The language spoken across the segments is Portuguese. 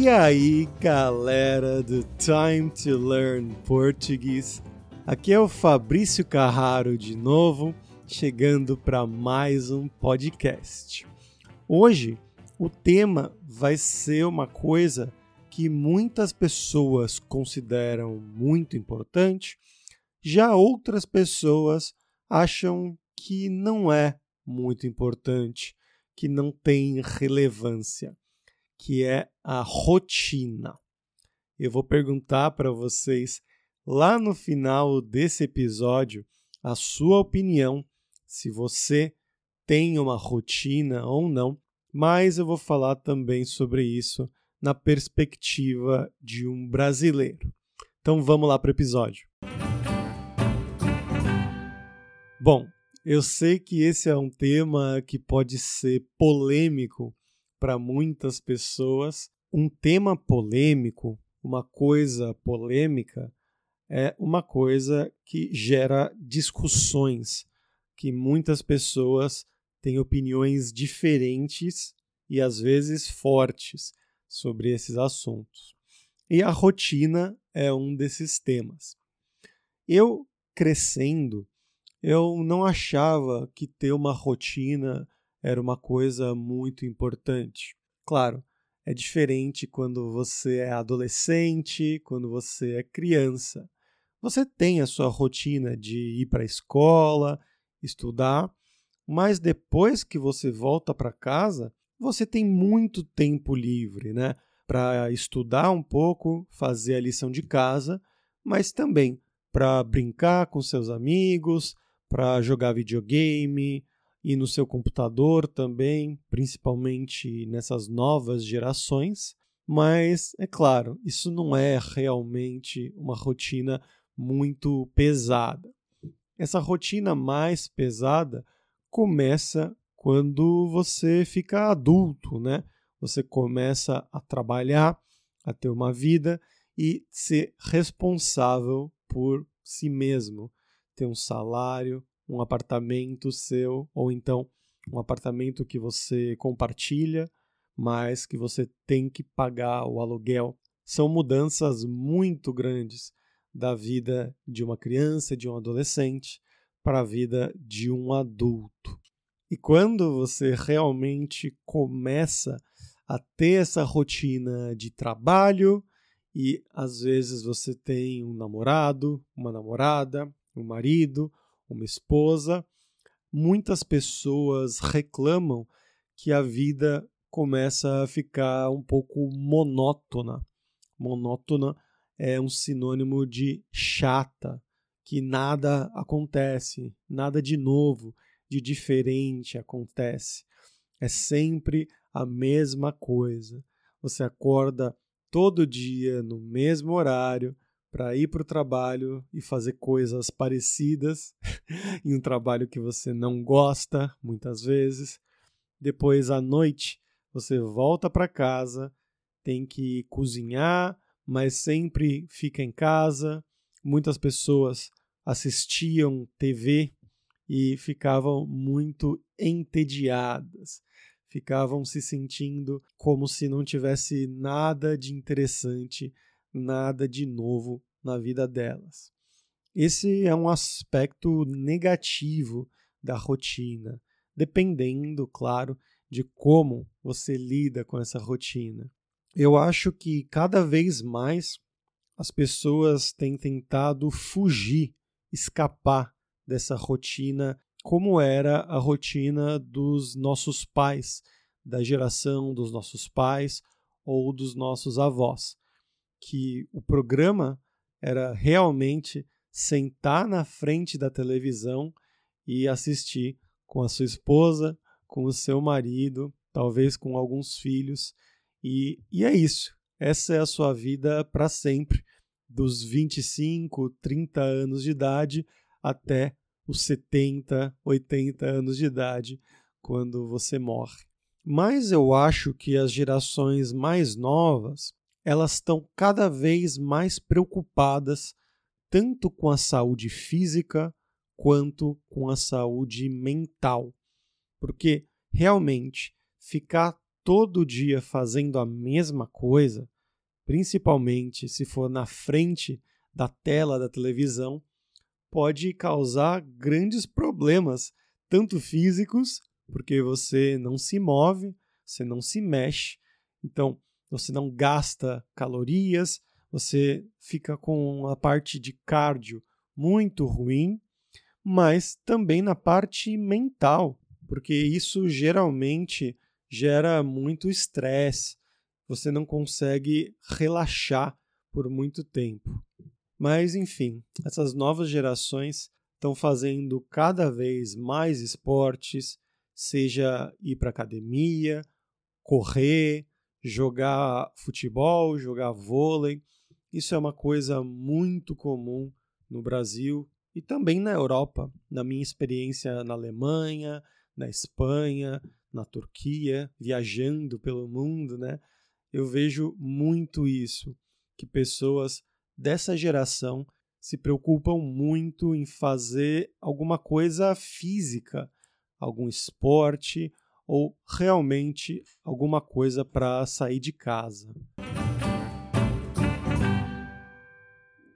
E aí, galera do Time to Learn Português. Aqui é o Fabrício Carraro de novo, chegando para mais um podcast. Hoje, o tema vai ser uma coisa que muitas pessoas consideram muito importante, já outras pessoas acham que não é muito importante, que não tem relevância, que é a rotina. Eu vou perguntar para vocês lá no final desse episódio a sua opinião, se você tem uma rotina ou não, mas eu vou falar também sobre isso na perspectiva de um brasileiro. Então vamos lá para o episódio. Bom, eu sei que esse é um tema que pode ser polêmico para muitas pessoas. Um tema polêmico, uma coisa polêmica, é uma coisa que gera discussões, que muitas pessoas têm opiniões diferentes e às vezes fortes sobre esses assuntos. E a rotina é um desses temas. Eu, crescendo, eu não achava que ter uma rotina era uma coisa muito importante. Claro, é diferente quando você é adolescente, quando você é criança. Você tem a sua rotina de ir para a escola, estudar, mas depois que você volta para casa, você tem muito tempo livre, né? Para estudar um pouco, fazer a lição de casa, mas também para brincar com seus amigos, para jogar videogame e no seu computador também, principalmente nessas novas gerações. Mas, é claro, isso não é realmente uma rotina muito pesada. Essa rotina mais pesada começa quando você fica adulto, né? Você começa a trabalhar, a ter uma vida e ser responsável por si mesmo, ter um salário, um apartamento seu ou então um apartamento que você compartilha, mas que você tem que pagar o aluguel. São mudanças muito grandes da vida de uma criança, de um adolescente, para a vida de um adulto. E quando você realmente começa a ter essa rotina de trabalho e às vezes você tem um namorado, uma namorada, um marido, uma esposa, muitas pessoas reclamam que a vida começa a ficar um pouco monótona. Monótona é um sinônimo de chata, que nada acontece, nada de novo de diferente acontece. É sempre a mesma coisa. Você acorda todo dia no mesmo horário para ir para o trabalho e fazer coisas parecidas em um trabalho que você não gosta muitas vezes. Depois à noite você volta para casa, tem que cozinhar, mas sempre fica em casa. Muitas pessoas assistiam TV e ficavam muito entediadas, ficavam se sentindo como se não tivesse nada de interessante, nada de novo na vida delas. Esse é um aspecto negativo da rotina, dependendo, claro, de como você lida com essa rotina. Eu acho que cada vez mais as pessoas têm tentado fugir, escapar dessa rotina, como era a rotina dos nossos pais, da geração dos nossos pais ou dos nossos avós, que o programa era realmente sentar na frente da televisão e assistir com a sua esposa, com o seu marido, talvez com alguns filhos, e, e é isso. Essa é a sua vida para sempre, dos 25, 30 anos de idade até os 70, 80 anos de idade, quando você morre. Mas eu acho que as gerações mais novas, elas estão cada vez mais preocupadas tanto com a saúde física quanto com a saúde mental. Porque realmente ficar todo dia fazendo a mesma coisa, principalmente se for na frente da tela da televisão, pode causar grandes problemas, tanto físicos, porque você não se move, você não se mexe, então você não gasta calorias, você fica com a parte de cardio muito ruim, mas também na parte mental, porque isso geralmente gera muito estresse, você não consegue relaxar por muito tempo. Mas, enfim, essas novas gerações estão fazendo cada vez mais esportes, seja ir para academia, correr, jogar futebol, jogar vôlei. Isso é uma coisa muito comum no Brasil e também na Europa. Na minha experiência na Alemanha, na Espanha, na Turquia, viajando pelo mundo, né? Eu vejo muito isso, que pessoas dessa geração se preocupam muito em fazer alguma coisa física, algum esporte ou realmente alguma coisa para sair de casa.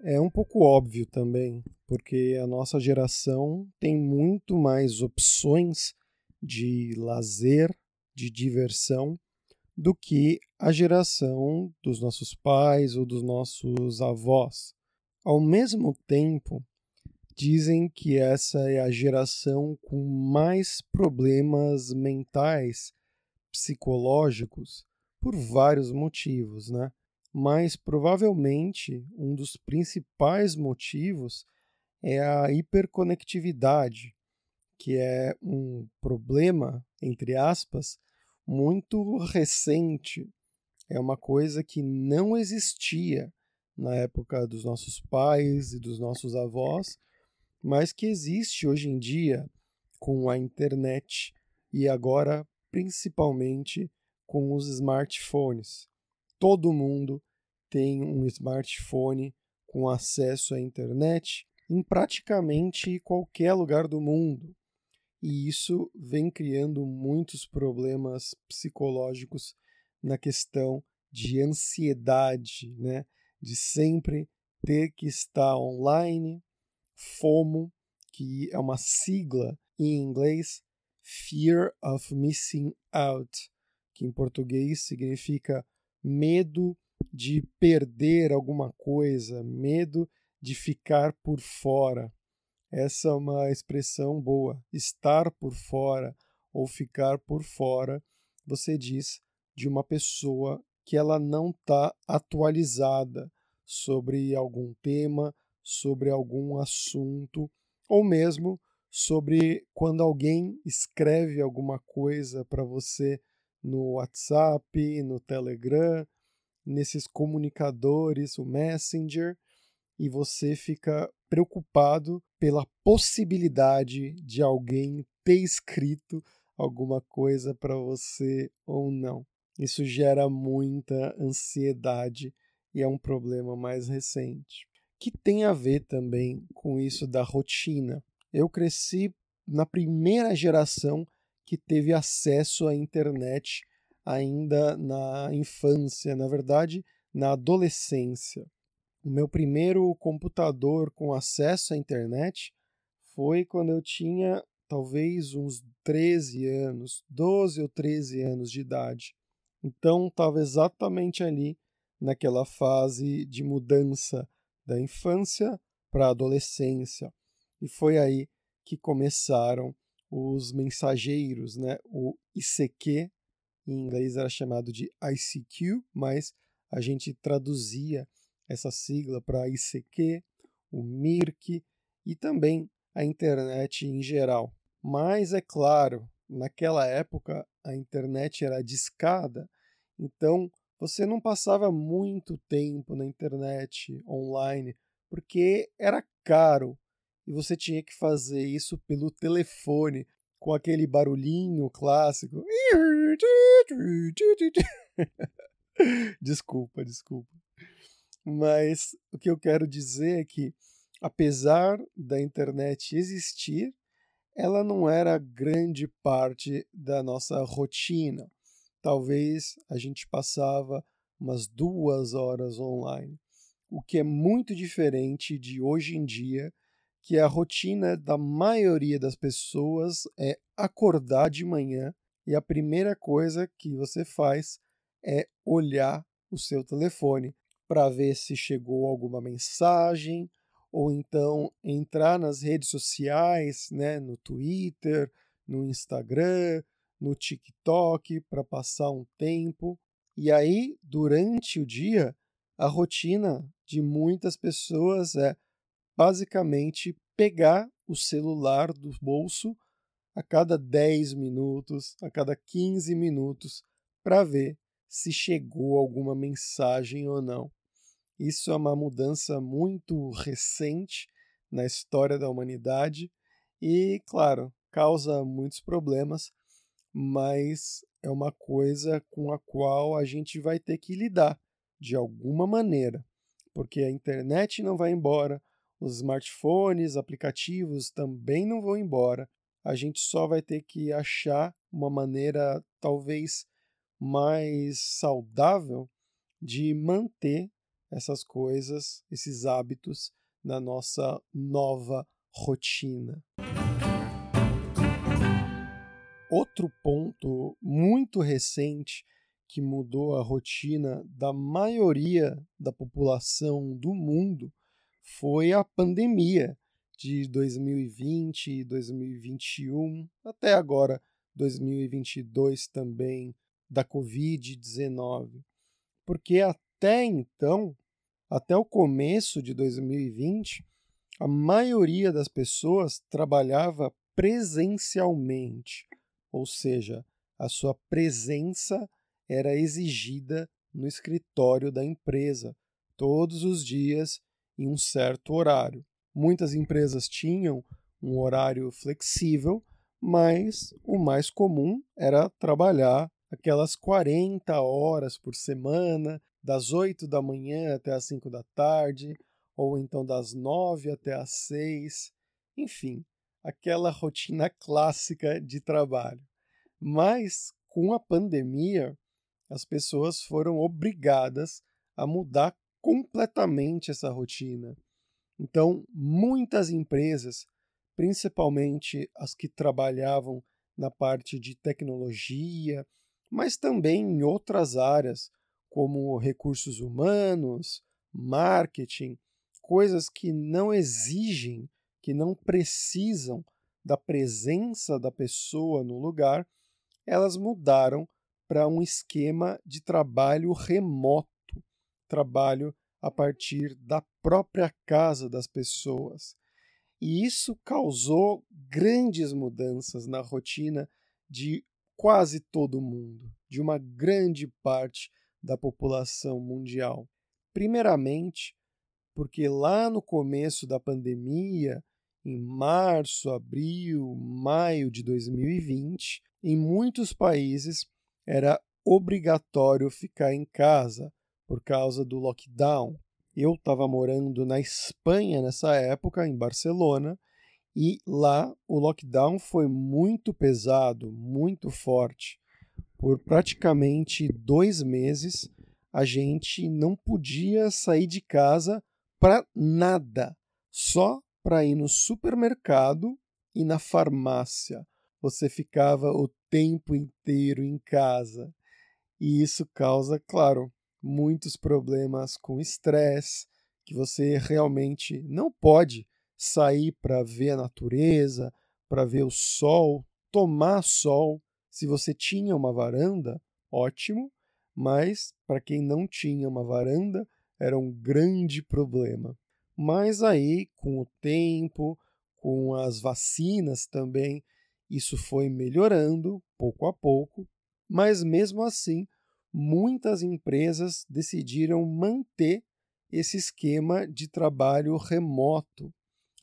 É um pouco óbvio também, porque a nossa geração tem muito mais opções de lazer, de diversão, do que a geração dos nossos pais ou dos nossos avós. Ao mesmo tempo, dizem que essa é a geração com mais problemas mentais, psicológicos, por vários motivos, né? Mas provavelmente um dos principais motivos é a hiperconectividade, que é um problema, entre aspas, muito recente. É uma coisa que não existia na época dos nossos pais e dos nossos avós, mas que existe hoje em dia com a internet e agora principalmente com os smartphones. Todo mundo tem um smartphone com acesso à internet em praticamente qualquer lugar do mundo. E isso vem criando muitos problemas psicológicos na questão de ansiedade, né? De sempre ter que estar online, FOMO, que é uma sigla em inglês, Fear of Missing Out, que em português significa medo de perder alguma coisa, medo de ficar por fora. Essa é uma expressão boa. Estar por fora ou ficar por fora, você diz de uma pessoa que ela não está atualizada sobre algum tema, sobre algum assunto, ou mesmo sobre quando alguém escreve alguma coisa para você no WhatsApp, no Telegram, nesses comunicadores, o Messenger, e você fica preocupado pela possibilidade de alguém ter escrito alguma coisa para você ou não. Isso gera muita ansiedade e é um problema mais recente. Que tem a ver também com isso da rotina. Eu cresci na primeira geração que teve acesso à internet ainda na infância, na verdade, na adolescência. O meu primeiro computador com acesso à internet foi quando eu tinha talvez uns 13 anos, 12 ou 13 anos de idade. Então, estava exatamente ali naquela fase de mudança da infância para a adolescência. E foi aí que começaram os mensageiros, né? O ICQ, em inglês era chamado de ICQ, mas a gente traduzia essa sigla para ICQ, o MIRC e também a internet em geral. Mas é claro, naquela época a internet era discada, então você não passava muito tempo na internet online porque era caro e você tinha que fazer isso pelo telefone com aquele barulhinho clássico. desculpa, desculpa. Mas o que eu quero dizer é que, apesar da internet existir, ela não era grande parte da nossa rotina. Talvez a gente passava umas duas horas online, o que é muito diferente de hoje em dia, que a rotina da maioria das pessoas é acordar de manhã e a primeira coisa que você faz é olhar o seu telefone para ver se chegou alguma mensagem ou então entrar nas redes sociais, né, no Twitter, no Instagram, no TikTok para passar um tempo. E aí, durante o dia, a rotina de muitas pessoas é basicamente pegar o celular do bolso a cada 10 minutos, a cada 15 minutos, para ver se chegou alguma mensagem ou não. Isso é uma mudança muito recente na história da humanidade e, claro, causa muitos problemas, mas é uma coisa com a qual a gente vai ter que lidar de alguma maneira, porque a internet não vai embora, os smartphones, aplicativos também não vão embora. A gente só vai ter que achar uma maneira talvez mais saudável de manter essas coisas, esses hábitos na nossa nova rotina. Outro ponto muito recente que mudou a rotina da maioria da população do mundo foi a pandemia de 2020 e 2021, até agora 2022 também, da Covid-19. Porque até então até o começo de 2020, a maioria das pessoas trabalhava presencialmente, ou seja, a sua presença era exigida no escritório da empresa todos os dias em um certo horário. Muitas empresas tinham um horário flexível, mas o mais comum era trabalhar aquelas 40 horas por semana, das 8 da manhã até as 5 da tarde, ou então das 9 até as 6, enfim, aquela rotina clássica de trabalho. Mas com a pandemia, as pessoas foram obrigadas a mudar completamente essa rotina. Então, muitas empresas, principalmente as que trabalhavam na parte de tecnologia, mas também em outras áreas, como recursos humanos, marketing, coisas que não exigem, que não precisam da presença da pessoa no lugar, elas mudaram para um esquema de trabalho remoto, trabalho a partir da própria casa das pessoas. E isso causou grandes mudanças na rotina de quase todo mundo, de uma grande parte da população mundial. Primeiramente, porque lá no começo da pandemia, em março, abril, maio de 2020, em muitos países era obrigatório ficar em casa por causa do lockdown. Eu estava morando na Espanha nessa época, em Barcelona, e lá o lockdown foi muito pesado, muito forte por praticamente dois meses, a gente não podia sair de casa para nada, só para ir no supermercado e na farmácia. Você ficava o tempo inteiro em casa. E isso causa, claro, muitos problemas com estresse, que você realmente não pode sair para ver a natureza, para ver o sol, tomar sol se você tinha uma varanda, ótimo, mas para quem não tinha uma varanda, era um grande problema. Mas aí, com o tempo, com as vacinas também, isso foi melhorando pouco a pouco, mas mesmo assim, muitas empresas decidiram manter esse esquema de trabalho remoto.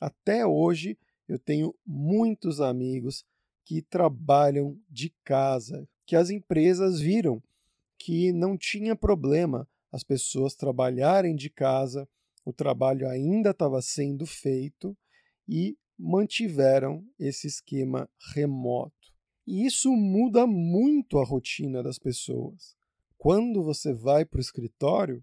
Até hoje, eu tenho muitos amigos que trabalham de casa, que as empresas viram que não tinha problema as pessoas trabalharem de casa, o trabalho ainda estava sendo feito e mantiveram esse esquema remoto. E isso muda muito a rotina das pessoas. Quando você vai para o escritório,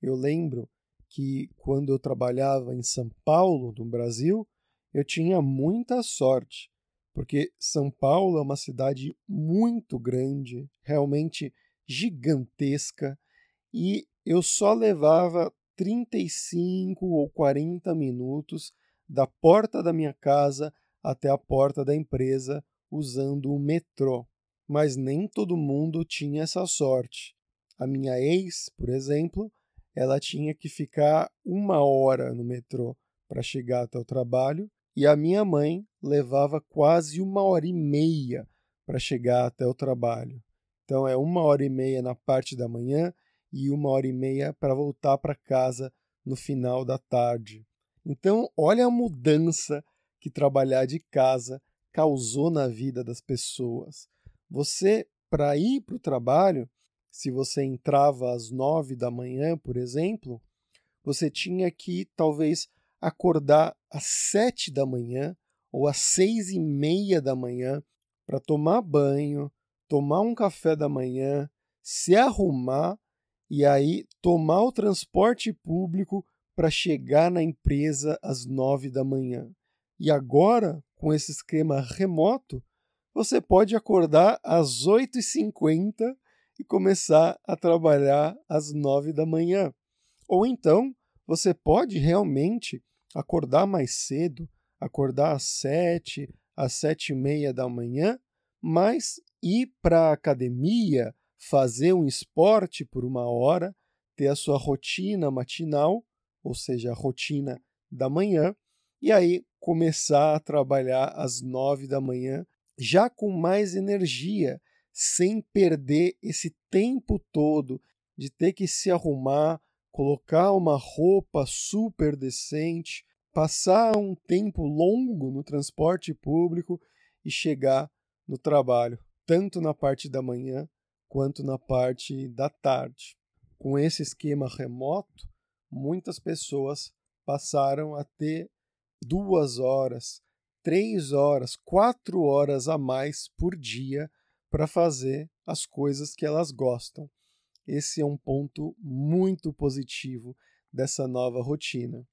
eu lembro que quando eu trabalhava em São Paulo, no Brasil, eu tinha muita sorte, porque São Paulo é uma cidade muito grande, realmente gigantesca, e eu só levava 35 ou 40 minutos da porta da minha casa até a porta da empresa usando o metrô. Mas nem todo mundo tinha essa sorte. A minha ex, por exemplo, ela tinha que ficar uma hora no metrô para chegar até o trabalho e a minha mãe levava quase uma hora e meia para chegar até o trabalho. Então é uma hora e meia na parte da manhã e uma hora e meia para voltar para casa no final da tarde. Então, olha a mudança que trabalhar de casa causou na vida das pessoas. Você, para ir para o trabalho, se você entrava às nove da manhã, por exemplo, você tinha que talvez acordar às sete da manhã ou às seis e meia da manhã para tomar banho, tomar um café da manhã, se arrumar e aí tomar o transporte público para chegar na empresa às nove da manhã. E agora, com esse esquema remoto, você pode acordar às 8h50 e começar a trabalhar às nove da manhã. Ou então, você pode realmente acordar mais cedo, acordar às sete, às sete e meia da manhã, mas ir para a academia, fazer um esporte por uma hora, ter a sua rotina matinal, ou seja, a rotina da manhã, e aí começar a trabalhar às nove da manhã, já com mais energia, sem perder esse tempo todo de ter que se arrumar, colocar uma roupa super decente, passar um tempo longo no transporte público e chegar no trabalho, tanto na parte da manhã quanto na parte da tarde. Com esse esquema remoto, muitas pessoas passaram a ter duas horas, três horas, quatro horas a mais por dia para fazer as coisas que elas gostam. Esse é um ponto muito positivo dessa nova rotina.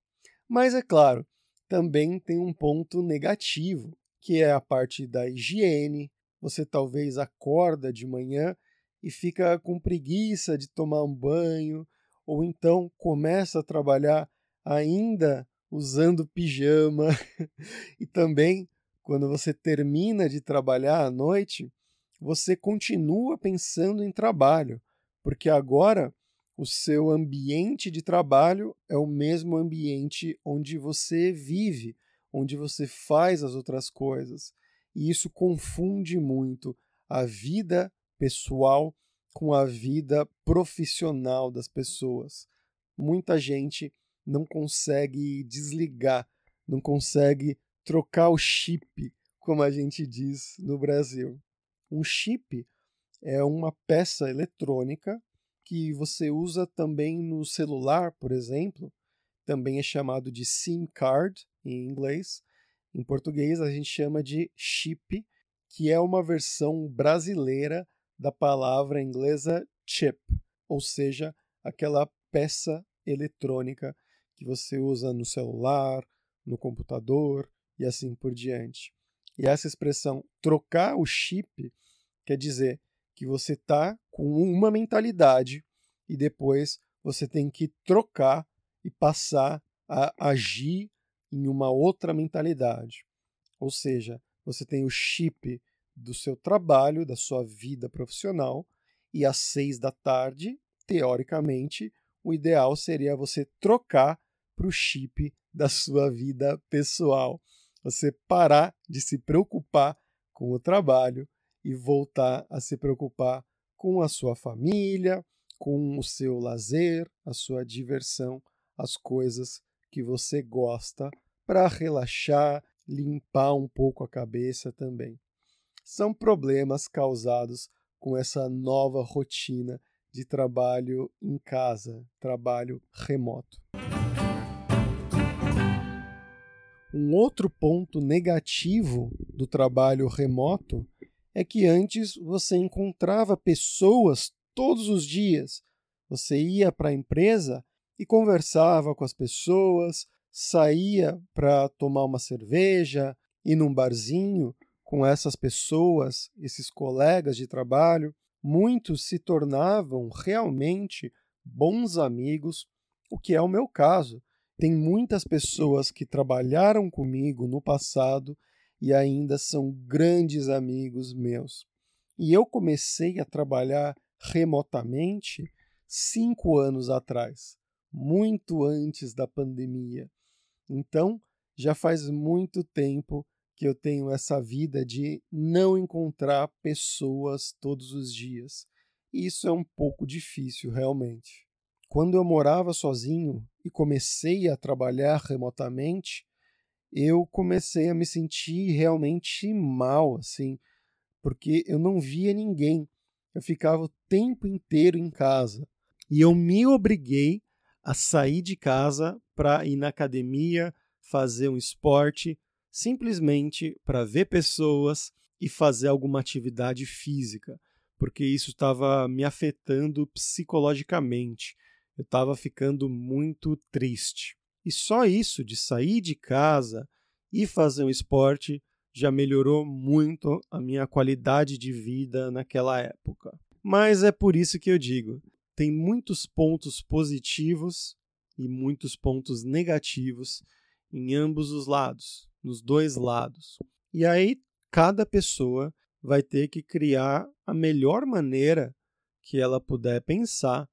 Mas é claro, também tem um ponto negativo, que é a parte da higiene. Você talvez acorda de manhã e fica com preguiça de tomar um banho, ou então começa a trabalhar ainda usando pijama. e também, quando você termina de trabalhar à noite, você continua pensando em trabalho, porque agora o seu ambiente de trabalho é o mesmo ambiente onde você vive, onde você faz as outras coisas. E isso confunde muito a vida pessoal com a vida profissional das pessoas. Muita gente não consegue desligar, não consegue trocar o chip, como a gente diz no Brasil. Um chip é uma peça eletrônica que você usa também no celular, por exemplo. Também é chamado de SIM card em inglês. Em português a gente chama de chip, que é uma versão brasileira da palavra inglesa chip, ou seja, aquela peça eletrônica que você usa no celular, no computador e assim por diante. E essa expressão trocar o chip quer dizer que você está com uma mentalidade e depois você tem que trocar e passar a agir em uma outra mentalidade. Ou seja, você tem o chip do seu trabalho, da sua vida profissional, e às seis da tarde, teoricamente, o ideal seria você trocar para o chip da sua vida pessoal. Você parar de se preocupar com o trabalho e voltar a se preocupar com a sua família, com o seu lazer, a sua diversão, as coisas que você gosta para relaxar, limpar um pouco a cabeça também são problemas causados com essa nova rotina de trabalho em casa, trabalho remoto. Um outro ponto negativo do trabalho remoto é que antes você encontrava pessoas todos os dias. Você ia para a empresa e conversava com as pessoas, saía para tomar uma cerveja, ir num barzinho com essas pessoas, esses colegas de trabalho. Muitos se tornavam realmente bons amigos, o que é o meu caso. Tem muitas pessoas que trabalharam comigo no passado e ainda são grandes amigos meus. E eu comecei a trabalhar remotamente cinco anos atrás, muito antes da pandemia. Então, já faz muito tempo que eu tenho essa vida de não encontrar pessoas todos os dias. E isso é um pouco difícil, realmente. Quando eu morava sozinho e comecei a trabalhar remotamente, eu comecei a me sentir realmente mal, assim, porque eu não via ninguém. Eu ficava o tempo inteiro em casa. E eu me obriguei a sair de casa para ir na academia, fazer um esporte, simplesmente para ver pessoas e fazer alguma atividade física, porque isso estava me afetando psicologicamente. Eu estava ficando muito triste. E só isso de sair de casa e fazer um esporte já melhorou muito a minha qualidade de vida naquela época. Mas é por isso que eu digo: tem muitos pontos positivos e muitos pontos negativos em ambos os lados, nos dois lados. E aí cada pessoa vai ter que criar a melhor maneira que ela puder pensar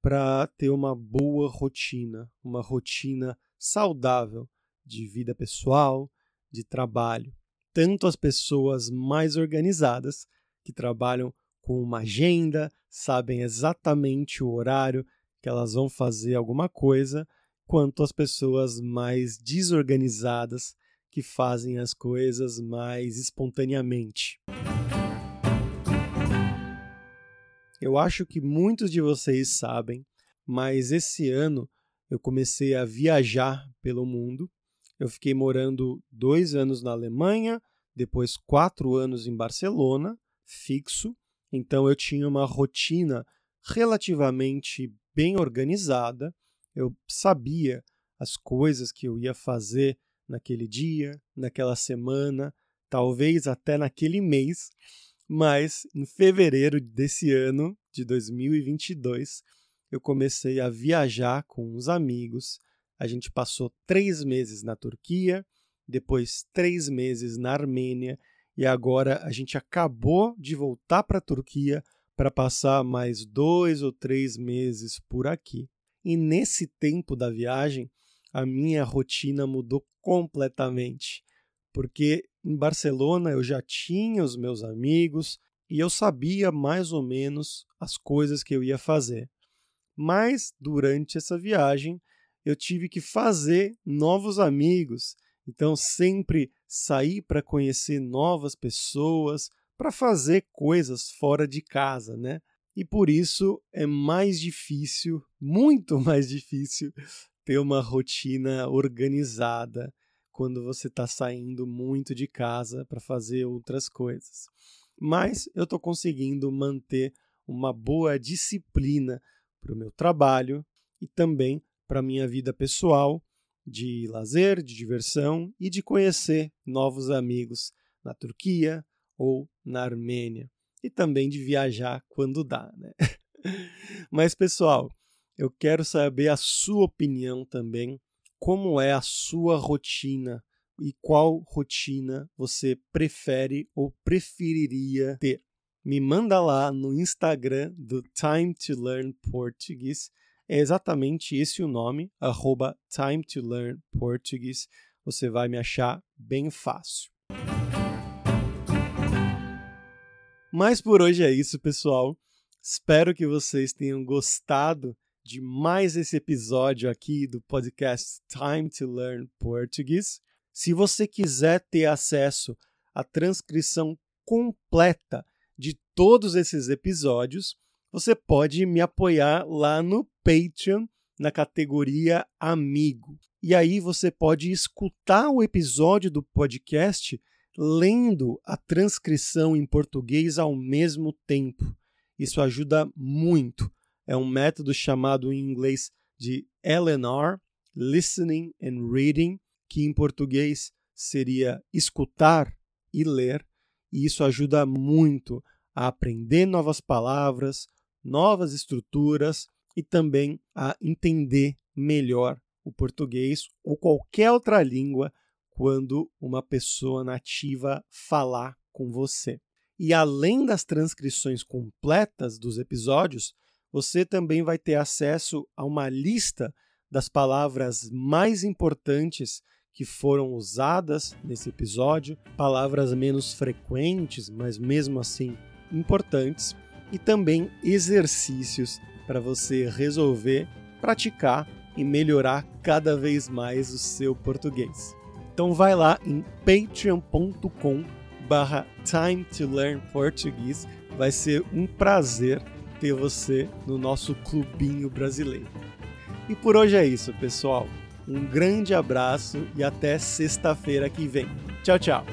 para ter uma boa rotina, uma rotina saudável de vida pessoal, de trabalho. Tanto as pessoas mais organizadas, que trabalham com uma agenda, sabem exatamente o horário que elas vão fazer alguma coisa, quanto as pessoas mais desorganizadas, que fazem as coisas mais espontaneamente. Eu acho que muitos de vocês sabem, mas esse ano eu comecei a viajar pelo mundo. Eu fiquei morando dois anos na Alemanha, depois quatro anos em Barcelona, fixo. Então eu tinha uma rotina relativamente bem organizada. Eu sabia as coisas que eu ia fazer naquele dia, naquela semana, talvez até naquele mês. Mas em fevereiro desse ano, de 2022, eu comecei a viajar com uns amigos. A gente passou três meses na Turquia, depois três meses na Armênia e agora a gente acabou de voltar para a Turquia para passar mais dois ou três meses por aqui. E nesse tempo da viagem, a minha rotina mudou completamente, porque em Barcelona eu já tinha os meus amigos e eu sabia mais ou menos as coisas que eu ia fazer. Mas durante essa viagem eu tive que fazer novos amigos, então sempre sair para conhecer novas pessoas, para fazer coisas fora de casa, né? E por isso é mais difícil, muito mais difícil, ter uma rotina organizada quando você está saindo muito de casa para fazer outras coisas. Mas eu estou conseguindo manter uma boa disciplina para o meu trabalho e também para a minha vida pessoal, de lazer, de diversão e de conhecer novos amigos na Turquia ou na Armênia. E também de viajar quando dá, né? Mas, pessoal, eu quero saber a sua opinião também como é a sua rotina e qual rotina você prefere ou preferiria ter. Me manda lá no Instagram do Time to Learn Português. É exatamente esse o nome, arroba Time to Learn Português. Você vai me achar bem fácil. Mas por hoje é isso, pessoal. Espero que vocês tenham gostado de mais esse episódio aqui do podcast Time to Learn Portuguese. Se você quiser ter acesso à transcrição completa de todos esses episódios, você pode me apoiar lá no Patreon, na categoria Amigo. E aí você pode escutar o episódio do podcast lendo a transcrição em português ao mesmo tempo. Isso ajuda muito. É um método chamado em inglês de LNR, Listening and Reading, que em português seria escutar e ler, e isso ajuda muito a aprender novas palavras, novas estruturas e também a entender melhor o português ou qualquer outra língua quando uma pessoa nativa falar com você. E além das transcrições completas dos episódios, você também vai ter acesso a uma lista das palavras mais importantes que foram usadas nesse episódio, palavras menos frequentes, mas mesmo assim importantes, e também exercícios para você resolver, praticar e melhorar cada vez mais o seu português. Então vai lá em patreon.com barra time to learn português. Vai ser um prazer ter você no nosso clubinho brasileiro. E por hoje é isso, pessoal. Um grande abraço e até sexta-feira que vem. Tchau, tchau!